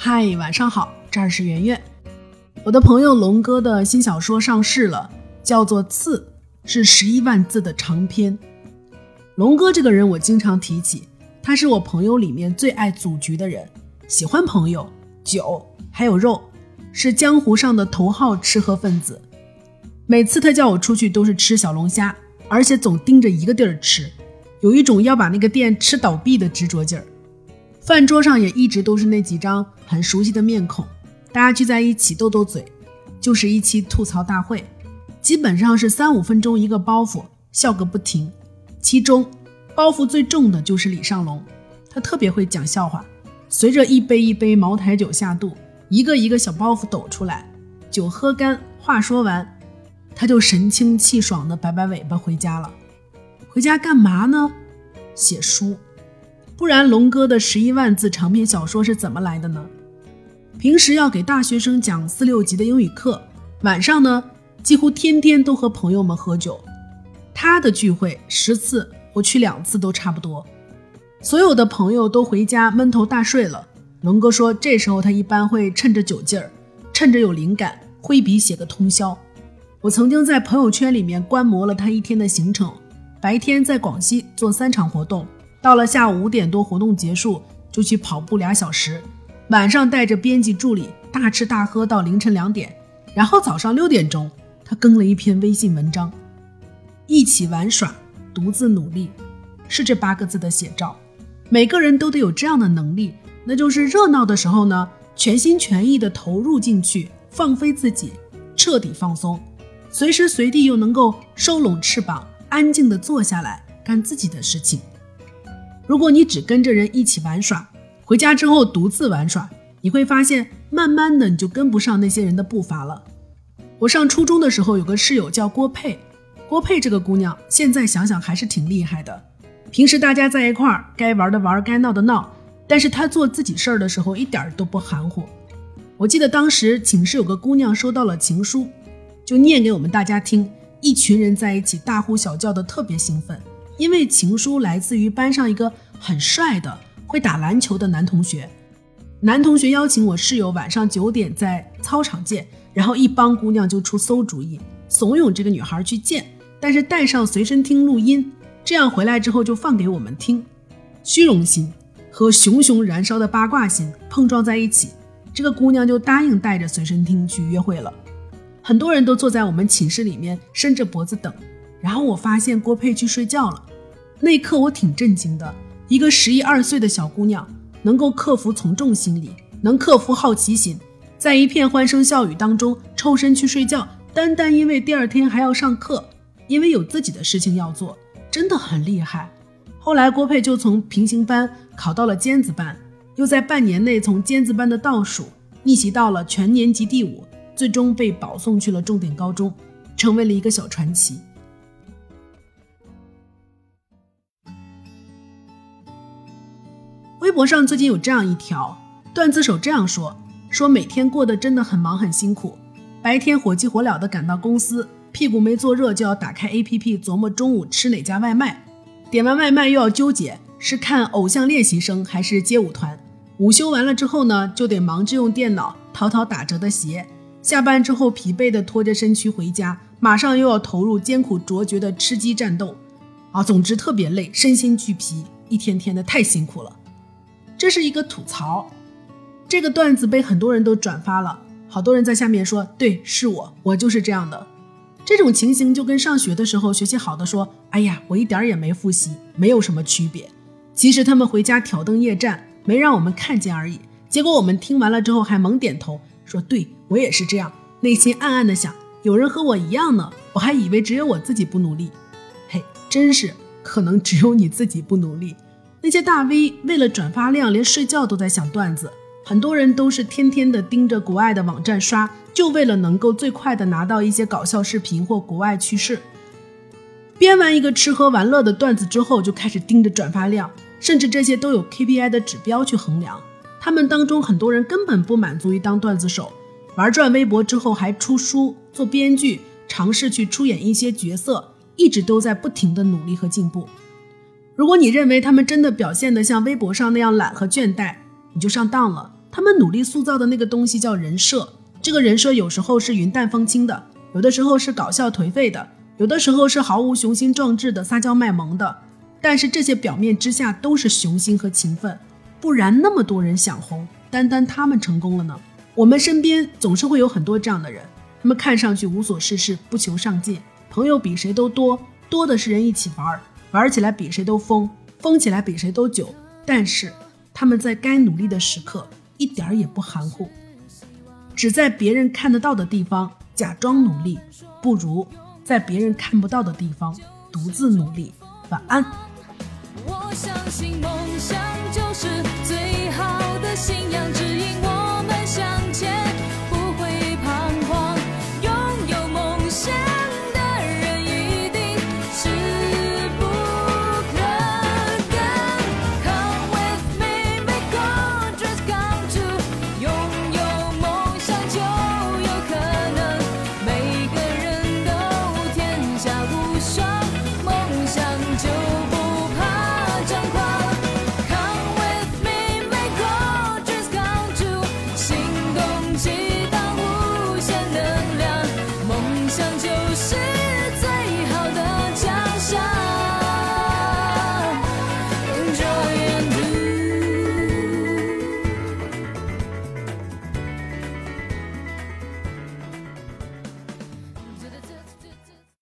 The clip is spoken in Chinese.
嗨，晚上好，这儿是圆圆。我的朋友龙哥的新小说上市了，叫做《刺》，是十一万字的长篇。龙哥这个人我经常提起，他是我朋友里面最爱组局的人，喜欢朋友、酒还有肉，是江湖上的头号吃喝分子。每次他叫我出去都是吃小龙虾，而且总盯着一个地儿吃，有一种要把那个店吃倒闭的执着劲儿。饭桌上也一直都是那几张很熟悉的面孔，大家聚在一起斗斗嘴，就是一期吐槽大会，基本上是三五分钟一个包袱，笑个不停。其中包袱最重的就是李尚龙，他特别会讲笑话，随着一杯一杯茅台酒下肚，一个一个小包袱抖出来，酒喝干，话说完，他就神清气爽的摆摆尾巴回家了。回家干嘛呢？写书。不然，龙哥的十一万字长篇小说是怎么来的呢？平时要给大学生讲四六级的英语课，晚上呢，几乎天天都和朋友们喝酒。他的聚会十次，我去两次都差不多。所有的朋友都回家闷头大睡了，龙哥说，这时候他一般会趁着酒劲儿，趁着有灵感，挥笔写个通宵。我曾经在朋友圈里面观摩了他一天的行程，白天在广西做三场活动。到了下午五点多，活动结束就去跑步俩小时，晚上带着编辑助理大吃大喝到凌晨两点，然后早上六点钟他更了一篇微信文章，一起玩耍，独自努力，是这八个字的写照。每个人都得有这样的能力，那就是热闹的时候呢，全心全意的投入进去，放飞自己，彻底放松，随时随地又能够收拢翅膀，安静的坐下来干自己的事情。如果你只跟着人一起玩耍，回家之后独自玩耍，你会发现，慢慢的你就跟不上那些人的步伐了。我上初中的时候有个室友叫郭佩，郭佩这个姑娘现在想想还是挺厉害的。平时大家在一块儿，该玩的玩，该闹的闹，但是她做自己事儿的时候一点都不含糊。我记得当时寝室有个姑娘收到了情书，就念给我们大家听，一群人在一起大呼小叫的，特别兴奋。因为情书来自于班上一个很帅的会打篮球的男同学，男同学邀请我室友晚上九点在操场见，然后一帮姑娘就出馊主意，怂恿这个女孩去见，但是带上随身听录音，这样回来之后就放给我们听。虚荣心和熊熊燃烧的八卦心碰撞在一起，这个姑娘就答应带着随身听去约会了。很多人都坐在我们寝室里面伸着脖子等，然后我发现郭佩去睡觉了。那一刻我挺震惊的，一个十一二岁的小姑娘能够克服从众心理，能克服好奇心，在一片欢声笑语当中抽身去睡觉，单单因为第二天还要上课，因为有自己的事情要做，真的很厉害。后来郭佩就从平行班考到了尖子班，又在半年内从尖子班的倒数逆袭到了全年级第五，最终被保送去了重点高中，成为了一个小传奇。微博上最近有这样一条段子手这样说：说每天过得真的很忙很辛苦，白天火急火燎的赶到公司，屁股没坐热就要打开 APP 琢磨中午吃哪家外卖，点完外卖又要纠结是看偶像练习生还是街舞团。午休完了之后呢，就得忙着用电脑淘淘打折的鞋。下班之后疲惫的拖着身躯回家，马上又要投入艰苦卓绝的吃鸡战斗。啊，总之特别累，身心俱疲，一天天的太辛苦了。这是一个吐槽，这个段子被很多人都转发了，好多人在下面说：“对，是我，我就是这样的。”这种情形就跟上学的时候学习好的说：“哎呀，我一点也没复习，没有什么区别。”其实他们回家挑灯夜战，没让我们看见而已。结果我们听完了之后还猛点头，说：“对我也是这样。”内心暗暗的想：有人和我一样呢，我还以为只有我自己不努力。嘿，真是可能只有你自己不努力。那些大 V 为了转发量，连睡觉都在想段子。很多人都是天天的盯着国外的网站刷，就为了能够最快的拿到一些搞笑视频或国外趣事。编完一个吃喝玩乐的段子之后，就开始盯着转发量，甚至这些都有 KPI 的指标去衡量。他们当中很多人根本不满足于当段子手，玩转微博之后还出书、做编剧，尝试去出演一些角色，一直都在不停的努力和进步。如果你认为他们真的表现得像微博上那样懒和倦怠，你就上当了。他们努力塑造的那个东西叫人设。这个人设有时候是云淡风轻的，有的时候是搞笑颓废的，有的时候是毫无雄心壮志的撒娇卖萌的。但是这些表面之下都是雄心和勤奋，不然那么多人想红，单单他们成功了呢？我们身边总是会有很多这样的人，他们看上去无所事事，不求上进，朋友比谁都多，多的是人一起玩，玩起来比谁都疯，疯起来比谁都久。但是他们在该努力的时刻一点儿也不含糊，只在别人看得到的地方假装努力，不如在别人看不到的地方独自努力。晚安。我相信梦想